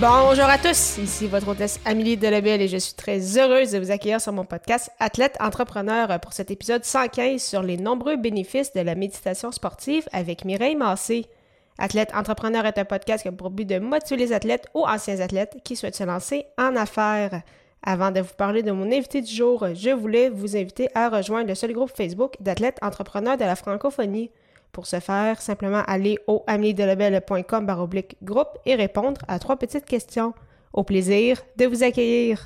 Bonjour à tous, ici votre hôtesse Amélie Delebel et je suis très heureuse de vous accueillir sur mon podcast Athlète Entrepreneur pour cet épisode 115 sur les nombreux bénéfices de la méditation sportive avec Mireille Massé. Athlète Entrepreneur est un podcast qui a pour but de motiver les athlètes ou anciens athlètes qui souhaitent se lancer en affaires. Avant de vous parler de mon invité du jour, je voulais vous inviter à rejoindre le seul groupe Facebook d'athlètes entrepreneurs de la francophonie. Pour ce faire, simplement aller au ameliedelebel.com baroblique groupe et répondre à trois petites questions. Au plaisir de vous accueillir.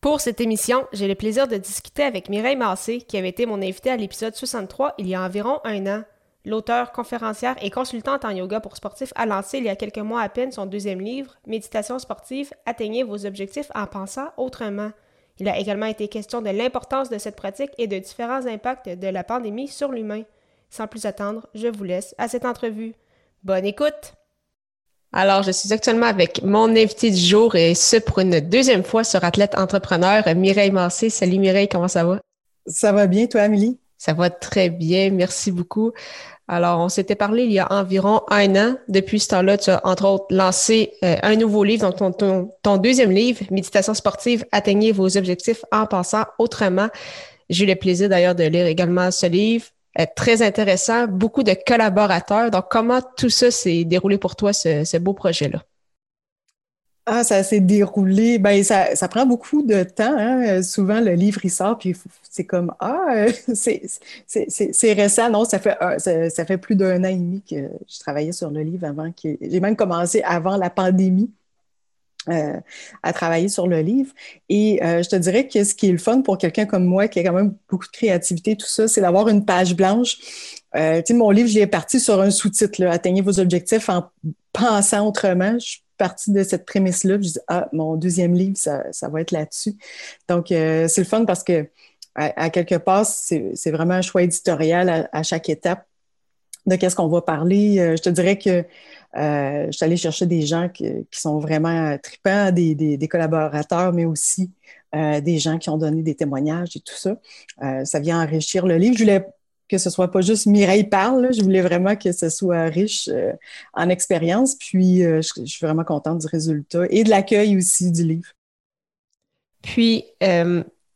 Pour cette émission, j'ai le plaisir de discuter avec Mireille Massé, qui avait été mon invitée à l'épisode 63 il y a environ un an. L'auteur, conférencière et consultante en yoga pour sportifs a lancé il y a quelques mois à peine son deuxième livre, Méditation sportive, atteignez vos objectifs en pensant autrement. Il a également été question de l'importance de cette pratique et de différents impacts de la pandémie sur l'humain. Sans plus attendre, je vous laisse à cette entrevue. Bonne écoute! Alors, je suis actuellement avec mon invité du jour et ce pour une deuxième fois sur Athlète Entrepreneur, Mireille Massé. Salut Mireille, comment ça va? Ça va bien, toi, Amélie? Ça va très bien, merci beaucoup. Alors, on s'était parlé il y a environ un an. Depuis ce temps-là, tu as entre autres lancé euh, un nouveau livre, donc ton, ton, deuxième livre, Méditation sportive, atteignez vos objectifs en pensant autrement. J'ai eu le plaisir d'ailleurs de lire également ce livre très intéressant, beaucoup de collaborateurs. Donc, comment tout ça s'est déroulé pour toi, ce, beau projet-là? Ah, ça s'est déroulé. Ben, ça, ça, prend beaucoup de temps. Hein. Souvent, le livre, il sort, puis c'est comme Ah, c'est récent. Non, ça fait, ça, ça, fait plus d'un an et demi que je travaillais sur le livre avant. J'ai même commencé avant la pandémie. Euh, à travailler sur le livre. Et euh, je te dirais que ce qui est le fun pour quelqu'un comme moi, qui a quand même beaucoup de créativité, tout ça, c'est d'avoir une page blanche. Euh, tu sais, mon livre, je l'ai parti sur un sous-titre, Atteignez vos objectifs en pensant autrement. Je suis partie de cette prémisse-là. Je dis, ah, mon deuxième livre, ça, ça va être là-dessus. Donc, c'est le fun parce que, à, quelque part, c'est vraiment un choix éditorial à chaque étape de qu'est-ce qu'on va parler. je te dirais que euh, je suis allée chercher des gens qui, sont vraiment tripants, des, des, collaborateurs, mais aussi euh, des gens qui ont donné des témoignages et tout ça. Euh, ça vient enrichir le livre. Je voulais que ce soit pas juste Mireille parle, je voulais vraiment que ce soit riche en expérience. Puis, je, je, suis vraiment contente du résultat et de l'accueil aussi du livre. Puis,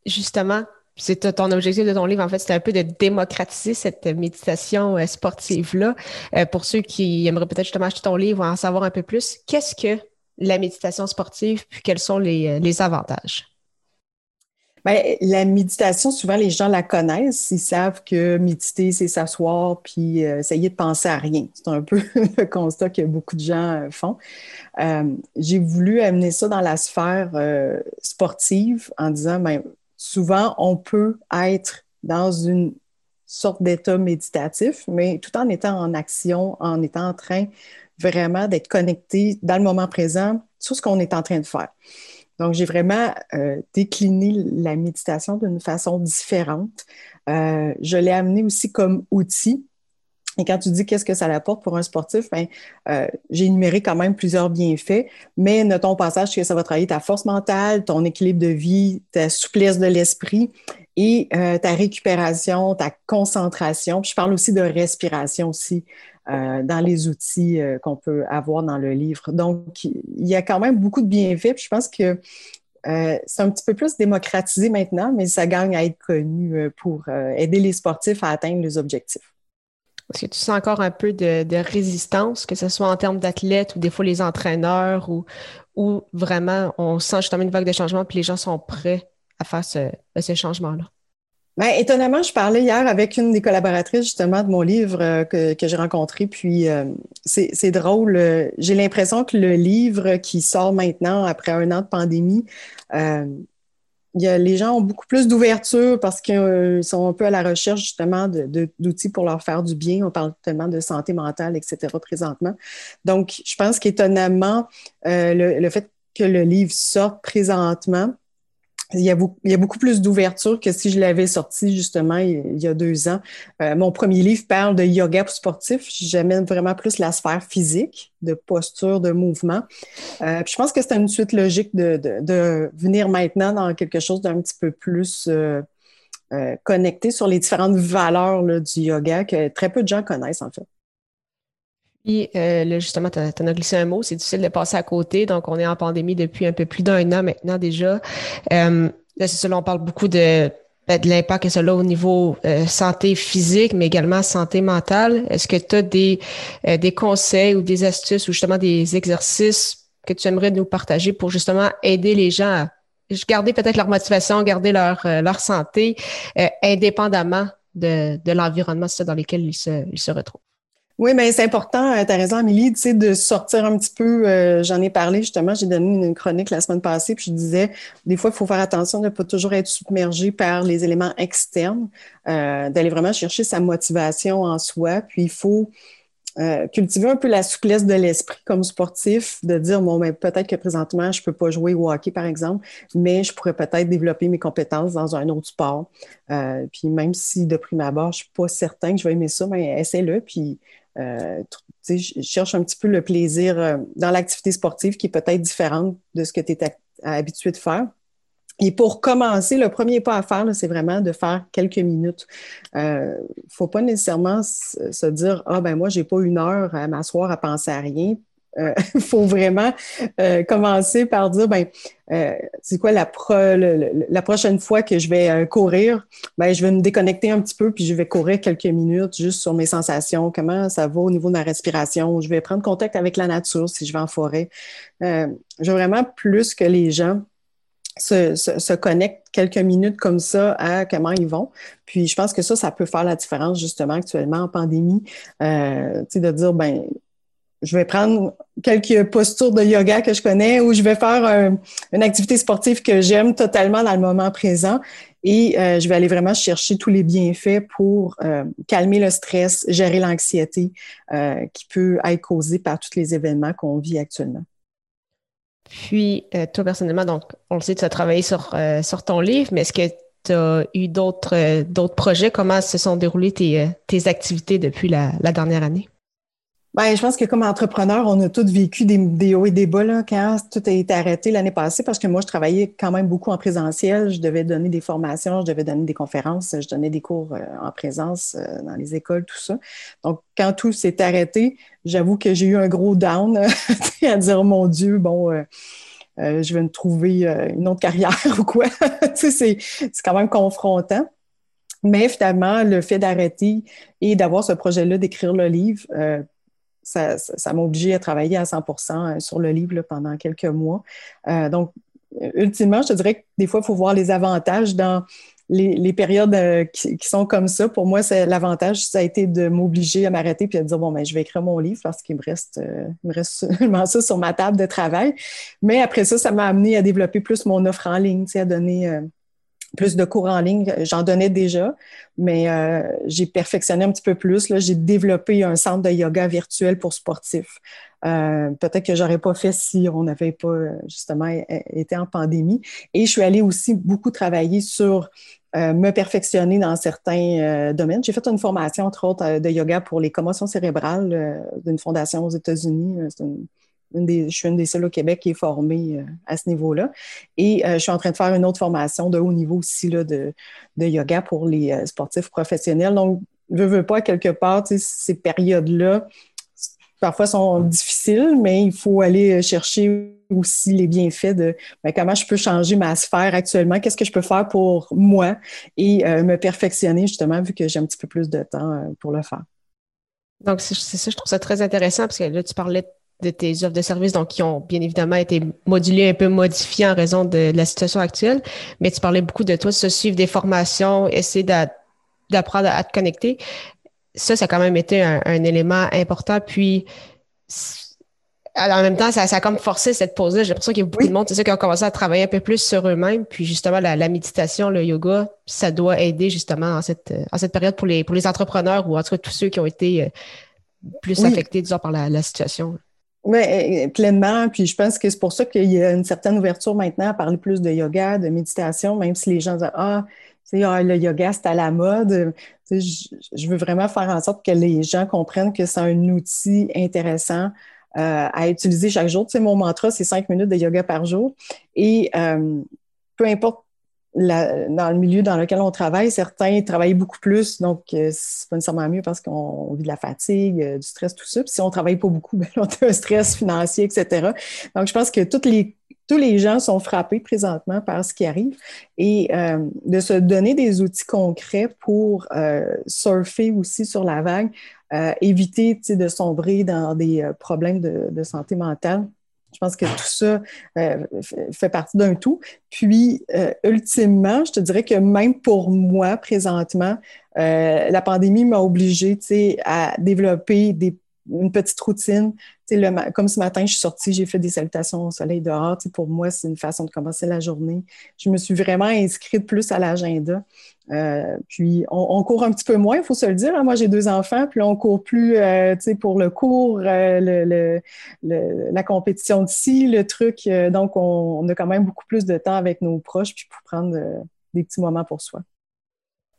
justement, c'est ton objectif de ton livre, en fait, c'était un peu de démocratiser cette méditation euh, sportive-là. Euh, pour ceux qui aimeraient peut-être justement acheter ton livre ou en savoir un peu plus, qu'est-ce que la méditation sportive, puis quels sont les, euh, avantages? Bien, la méditation, souvent les gens la connaissent. Ils savent que méditer, c'est s'asseoir puis essayer de penser à rien. C'est un peu le constat que beaucoup de gens font. J'ai voulu amener ça dans la sphère sportive en disant, ben, souvent, on peut être dans une sorte d'état méditatif, mais tout en étant en action, en étant en train vraiment d'être connecté dans le moment présent sur ce qu'on est en train de faire. Donc, j'ai vraiment euh, décliné la méditation d'une façon différente. Euh, je l'ai amené aussi comme outil et quand tu dis qu'est-ce que ça apporte pour un sportif, ben, euh, j'ai énuméré quand même plusieurs bienfaits, mais notons au passage que ça va travailler ta force mentale, ton équilibre de vie, ta souplesse de l'esprit et euh, ta récupération, ta concentration. Puis je parle aussi de respiration aussi euh, dans les outils qu'on peut avoir dans le livre. Donc, il y a quand même beaucoup de bienfaits. Puis je pense que c'est un petit peu plus démocratisé maintenant, mais ça gagne à être connu pour aider les sportifs à atteindre les objectifs. Est-ce que tu sens encore un peu de, résistance, que ce soit en termes d'athlètes ou des fois les entraîneurs ou, vraiment on sent justement une vague de changement puis les gens sont prêts à faire ce, ce changement-là? Bien, étonnamment, je parlais hier avec une des collaboratrices justement de mon livre euh, que, que j'ai rencontré, puis euh, c'est drôle. Euh, j'ai l'impression que le livre qui sort maintenant après un an de pandémie, les gens ont beaucoup plus d'ouverture parce qu'ils sont un peu à la recherche justement d'outils pour leur faire du bien. On parle tellement de santé mentale, etc. présentement. Donc, je pense qu'étonnamment, le, le, fait que le livre sorte présentement, il y, a beaucoup, plus d'ouverture que si je l'avais sorti justement il, y a deux ans. Euh, mon premier livre parle de yoga pour sportif. J'amène vraiment plus la sphère physique, de posture, de mouvement. Euh, je pense que c'est une suite logique de, venir maintenant dans quelque chose d'un petit peu plus euh, connecté sur les différentes valeurs du yoga que très peu de gens connaissent en fait. Puis euh, là, justement, tu en as glissé un mot, c'est difficile de passer à côté. Donc, on est en pandémie depuis un peu plus d'un an maintenant déjà. Euh, là, c'est ça, on parle beaucoup de, ben, de l'impact que ça a au niveau euh, santé physique, mais également santé mentale. Est-ce que tu as des, euh, des conseils ou des astuces ou justement des exercices que tu aimerais nous partager pour justement aider les gens à garder peut-être leur motivation, garder leur, leur santé, indépendamment de, de l'environnement dans lequel ils se, ils se retrouvent? Oui, mais c'est important, euh, tu as raison, Amélie, tu sais, de sortir un petit peu. Euh, j'en ai parlé justement, j'ai donné une chronique la semaine passée, puis je disais, des fois, il faut faire attention de ne pas toujours être submergé par les éléments externes, euh, d'aller vraiment chercher sa motivation en soi. Puis il faut cultiver un peu la souplesse de l'esprit comme sportif, de dire, bon, ben, peut-être que présentement, je ne peux pas jouer au hockey, par exemple, mais je pourrais peut-être développer mes compétences dans un autre sport. puis même si de prime abord, je ne suis pas certain que je vais aimer ça, mais essaie-le, puis euh, je cherche un petit peu le plaisir euh, dans l'activité sportive qui est peut-être différente de ce que tu es habitué de faire. Et pour commencer, le premier pas à faire, c'est vraiment de faire quelques minutes. Il euh, ne faut pas nécessairement se dire Ah, ben moi, j'ai pas une heure à m'asseoir à penser à rien. Il euh, faut vraiment euh, commencer par dire, ben, euh, c'est quoi la, la prochaine fois que je vais courir? Ben, je vais me déconnecter un petit peu, puis je vais courir quelques minutes juste sur mes sensations, comment ça va au niveau de ma respiration. Je vais prendre contact avec la nature si je vais en forêt. je veux vraiment plus que les gens se, se, connectent quelques minutes comme ça à comment ils vont. Puis je pense que ça, ça peut faire la différence justement actuellement en pandémie. Euh, de dire, ben je vais prendre quelques postures de yoga que je connais ou je vais faire une activité sportive que j'aime totalement dans le moment présent et euh, je vais aller vraiment chercher tous les bienfaits pour euh, calmer le stress, gérer l'anxiété euh, qui peut être causée par tous les événements qu'on vit actuellement. Puis, toi personnellement, donc, on le sait, tu as travaillé sur, ton livre, mais est-ce que tu as eu d'autres projets? Comment se sont déroulées tes activités depuis la dernière année? Ben, je pense que comme entrepreneur, on a tous vécu des, hauts et des bas là, quand tout a été arrêté l'année passée parce que moi, je travaillais quand même beaucoup en présentiel. Je devais donner des formations, je devais donner des conférences, je donnais des cours euh, en présence euh, dans les écoles, tout ça. Donc, quand tout s'est arrêté, j'avoue que j'ai eu un gros down à dire, mon Dieu, bon, euh, je vais me trouver une autre carrière ou quoi. c'est quand même confrontant. Mais finalement, le fait d'arrêter et d'avoir ce projet-là d'écrire le livre, ça, m'a obligé à travailler à 100 euh, sur le livre pendant quelques mois. Euh, donc, ultimement, je te dirais que des fois, il faut voir les avantages dans les, périodes euh, qui, sont comme ça. Pour moi, l'avantage, ça a été de m'obliger à m'arrêter puis à dire bon, ben, je vais écrire mon livre parce qu'il me reste, me reste seulement ça sur ma table de travail. Mais après ça, ça m'a amené à développer plus mon offre en ligne, à donner plus de cours en ligne. J'en donnais déjà, mais euh, j'ai perfectionné un petit peu plus. J'ai développé un centre de yoga virtuel pour sportifs. Euh, peut-être que j'aurais pas fait si on n'avait pas justement été en pandémie. Et je suis allée aussi beaucoup travailler sur euh, me perfectionner dans certains domaines. J'ai fait une formation, entre autres, de yoga pour les commotions cérébrales d'une fondation aux États-Unis. Je suis une des seules au Québec qui est formée euh, à ce niveau-là. Et euh, je suis en train de faire une autre formation de haut niveau aussi là, de, yoga pour les euh, sportifs professionnels. Donc, je ne veux pas, quelque part, ces périodes-là, parfois sont difficiles, mais il faut aller chercher aussi les bienfaits de ben, comment je peux changer ma sphère actuellement, qu'est-ce que je peux faire pour moi et me perfectionner justement, vu que j'ai un petit peu plus de temps pour le faire. Donc, c'est ça, je trouve ça très intéressant parce que là, tu parlais de tes offres de services, donc qui ont bien évidemment été modulées, un peu modifiées en raison de, la situation actuelle. Mais tu parlais beaucoup de toi, se suivre des formations, essayer d'apprendre à te connecter. Ça, ça a quand même été un, élément important. Puis, en même temps, ça, a comme forcé cette pause-là. J'ai l'impression qu'il y a beaucoup de monde, c'est ça, qui ont commencé à travailler un peu plus sur eux-mêmes. Puis justement, la, méditation, le yoga, ça doit aider justement en cette, en cette période pour les, pour les entrepreneurs ou en tout cas tous ceux qui ont été euh, plus affectés, disons, par la, situation. Oui, euh, pleinement. Puis je pense que c'est pour ça qu'il y a une certaine ouverture maintenant à parler plus de yoga, de méditation, même si les gens disent Ah, ah, le yoga, c'est à la mode. je, veux vraiment faire en sorte que les gens comprennent que c'est un outil intéressant euh, à utiliser chaque jour. Tu mon mantra, c'est cinq minutes de yoga par jour. Et euh, peu importe dans le milieu dans lequel on travaille, certains travaillent beaucoup plus, donc euh, c'est pas nécessairement mieux parce qu'on vit de la fatigue, du stress, tout ça. Puis si on travaille pas beaucoup, ben, on a un stress financier, etc. Donc, je pense que les, tous les gens sont frappés présentement par ce qui arrive et de se donner des outils concrets pour surfer aussi sur la vague, euh, éviter de sombrer dans des euh, problèmes de, santé mentale. Je pense que tout ça euh, fait partie d'un tout. Puis, ultimement, je te dirais que même pour moi, présentement, la pandémie m'a obligée à développer des une petite routine. Le, comme ce matin, je suis sortie, j'ai fait des salutations au soleil dehors. Pour moi, c'est une façon de commencer la journée. Je me suis vraiment inscrite plus à l'agenda. Euh, puis, on, court un petit peu moins, il faut se le dire. Hein. Moi, j'ai deux enfants, puis on court plus euh, pour le cours, euh, le, la compétition de ci, le truc. donc, on, on, a quand même beaucoup plus de temps avec nos proches, puis pour prendre des petits moments pour soi.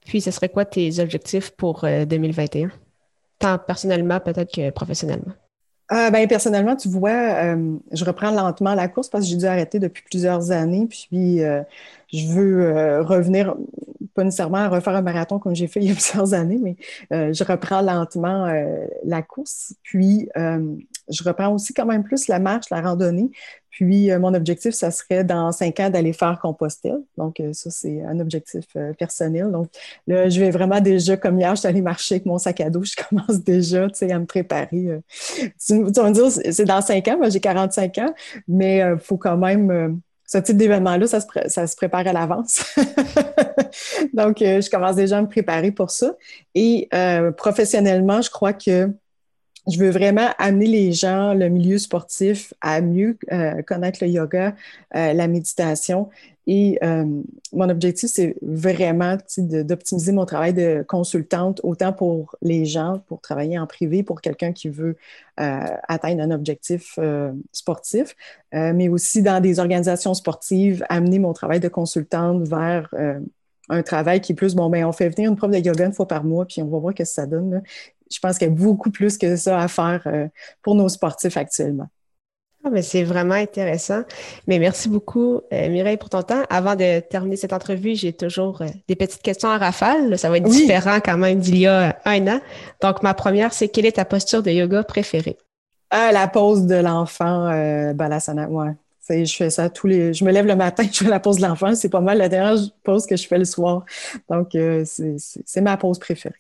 Puis, ce serait quoi tes objectifs pour 2021? Tant personnellement peut-être que professionnellement? Euh, ben, personnellement, tu vois, euh, je reprends lentement la course parce que j'ai dû arrêter depuis plusieurs années. Puis, euh, je veux revenir, pas nécessairement à refaire un marathon comme j'ai fait il y a plusieurs années, mais je reprends lentement la course. Puis, je reprends aussi quand même plus la marche, la randonnée. Puis, euh, mon objectif, ça serait dans cinq ans d'aller faire Compostelle. Donc, euh, ça, c'est un objectif euh, personnel. Donc, là, je vais vraiment déjà, comme hier, je suis allée marcher avec mon sac à dos. Je commence déjà, tu sais, à me préparer. Tu, vas me dire, c'est dans cinq ans. Moi, j'ai 45 ans, mais il faut quand même ce type d'événement-là, ça, se, prépare à l'avance. Donc, je commence déjà à me préparer pour ça. Et professionnellement, je crois que je veux vraiment amener les gens, le milieu sportif, à mieux euh, connaître le yoga, euh, la méditation. Et euh, mon objectif, c'est vraiment d'optimiser mon travail de consultante, autant pour les gens, pour travailler en privé, pour quelqu'un qui veut atteindre un objectif sportif, mais aussi dans des organisations sportives, amener mon travail de consultante vers un travail qui est plus, bon, ben, on fait venir une prof de yoga une fois par mois, puis on va voir ce que ça donne je pense qu'il y a beaucoup plus que ça à faire euh, pour nos sportifs actuellement. Ah, mais c'est vraiment intéressant. Mais merci beaucoup, euh, Mireille, pour ton temps. Avant de terminer cette entrevue, j'ai toujours euh, des petites questions à rafale. Ça va être différent quand même d'il y a un an. Donc, ma première, c'est quelle est ta posture de yoga préférée? Ah, la pose de l'enfant, euh, Balasana, ouais. Je fais ça tous les. Je me lève le matin, je fais la pause de l'enfant. C'est pas mal la dernière pause que je fais le soir. Donc, c'est ma pause préférée.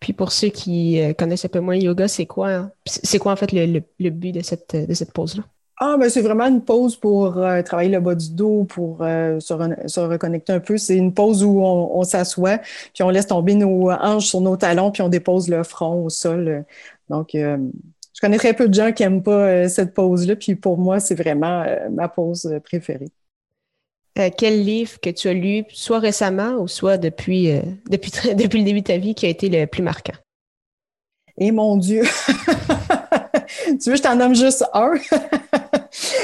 Puis pour ceux qui euh, connaissent un peu moins le yoga, c'est quoi, hein? c'est quoi en fait le, but de cette, de cette pause-là? Ah, ben c'est vraiment une pause pour euh, travailler le bas du dos, pour euh, se, reconnecter un peu. C'est une pause où on, s'assoit, puis on laisse tomber nos hanches sur nos talons, puis on dépose le front au sol. Donc, je connais très peu de gens qui n'aiment pas cette pause-là, puis pour moi, c'est vraiment ma pause préférée. Euh, quel livre que tu as lu, soit récemment ou soit depuis, euh, depuis, depuis le début de ta vie, qui a été le plus marquant? Et mon Dieu! tu veux, je t'en nomme juste un?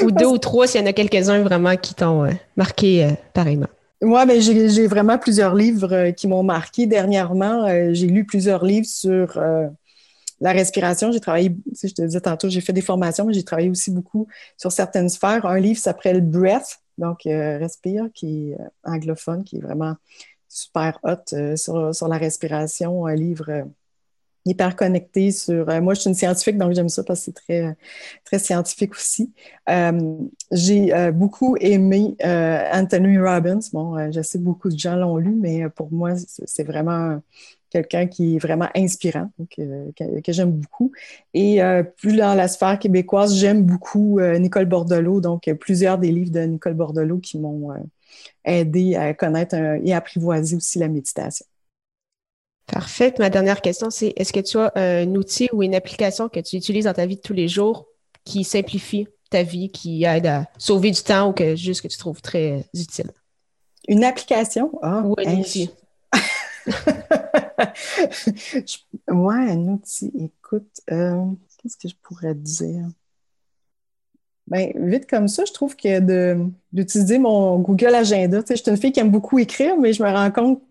ou deux ou trois, s'il y en a quelques-uns vraiment qui t'ont euh, marqué pareillement. Moi, ben, j'ai vraiment plusieurs livres qui m'ont marqué. Dernièrement, j'ai lu plusieurs livres sur la respiration. J'ai travaillé, je te disais tantôt, j'ai fait des formations, mais j'ai travaillé aussi beaucoup sur certaines sphères. Un livre s'appelle Breath donc, euh, Respire, qui est euh, anglophone, qui est vraiment super hot euh, sur, la respiration, un livre hyper connecté sur. moi, je suis une scientifique, donc j'aime ça parce que c'est très, très scientifique aussi. J'ai beaucoup aimé Anthony Robbins. Bon, je sais que beaucoup de gens l'ont lu, mais pour moi, c'est vraiment quelqu'un qui est vraiment inspirant, euh, que, j'aime beaucoup. Et euh, plus dans la sphère québécoise, j'aime beaucoup euh, Nicole Bordelot, donc plusieurs des livres de Nicole Bordelot qui m'ont aidé à connaître et apprivoiser aussi la méditation. Parfait. Ma dernière question, c'est est-ce que tu as un outil ou une application que tu utilises dans ta vie de tous les jours qui simplifie ta vie, qui aide à sauver du temps ou que juste que tu trouves très utile? Une application? Ah, ou un outil. Moi, un outil, écoute, euh, qu'est-ce que je pourrais dire? Ben, vite comme ça, je trouve que d'utiliser mon Google Agenda, tu sais, je suis une fille qui aime beaucoup écrire, mais je me rends compte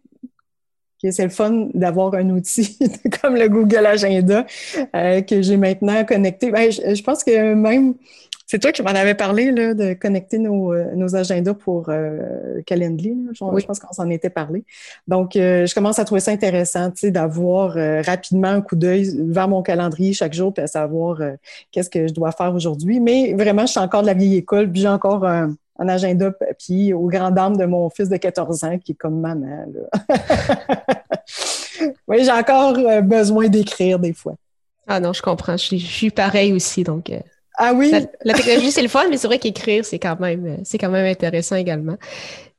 c'est le fun d'avoir un outil comme le Google Agenda euh, que j'ai maintenant connecté. Ben, je, pense que même c'est toi qui m'en avais parlé là, de connecter nos, euh, nos agendas pour euh, Calendly. Je, oui. je pense qu'on s'en était parlé. Donc, euh, je commence à trouver ça intéressant d'avoir euh, rapidement un coup d'œil vers mon calendrier chaque jour puis à savoir qu'est-ce que je dois faire aujourd'hui. Mais vraiment, je suis encore de la vieille école, puis j'ai encore un, agenda papier aux grandes dames de mon fils de 14 ans qui est comme maman. oui, j'ai encore besoin d'écrire des fois. Ah non, je comprends. Je, je suis pareil aussi, donc ah oui? La, technologie, c'est le fun, mais c'est vrai qu'écrire, c'est quand même, c'est quand même intéressant également.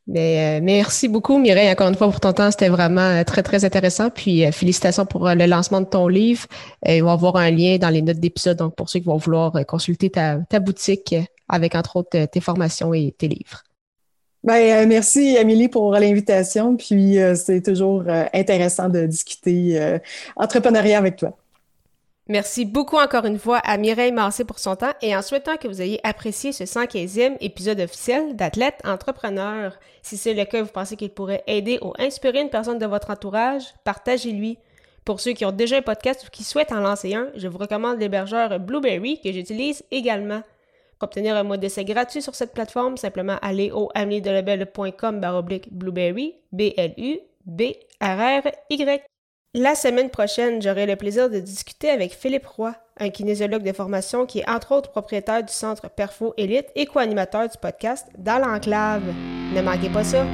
Mais euh, merci beaucoup, Mireille, encore une fois pour ton temps. C'était vraiment euh, très, très intéressant. Puis euh, félicitations pour le lancement de ton livre. il va avoir un lien dans les notes d'épisode, donc pour ceux qui vont vouloir consulter ta, ta boutique avec entre autres tes formations et tes livres. Ben, merci, Amélie, pour l'invitation. Puis c'est toujours intéressant de discuter entrepreneuriat avec toi. Merci beaucoup encore une fois à Mireille Massé pour son temps et en souhaitant que vous ayez apprécié ce 115e épisode officiel d'Athlète Entrepreneur. Si c'est le cas, vous pensez qu'il pourrait aider ou inspirer une personne de votre entourage, partagez-lui. Pour ceux qui ont déjà un podcast ou qui souhaitent en lancer un, je vous recommande l'hébergeur Blueberry que j'utilise également. Pour obtenir un mot d'essai gratuit sur cette plateforme, simplement allez au baroblique blueberry, B-L-U-B-R-R-Y. La semaine prochaine, j'aurai le plaisir de discuter avec Philippe Roy, un kinésiologue de formation qui est entre autres propriétaire du centre Perfo Elite et co-animateur du podcast Dans l'enclave. Ne manquez pas ça!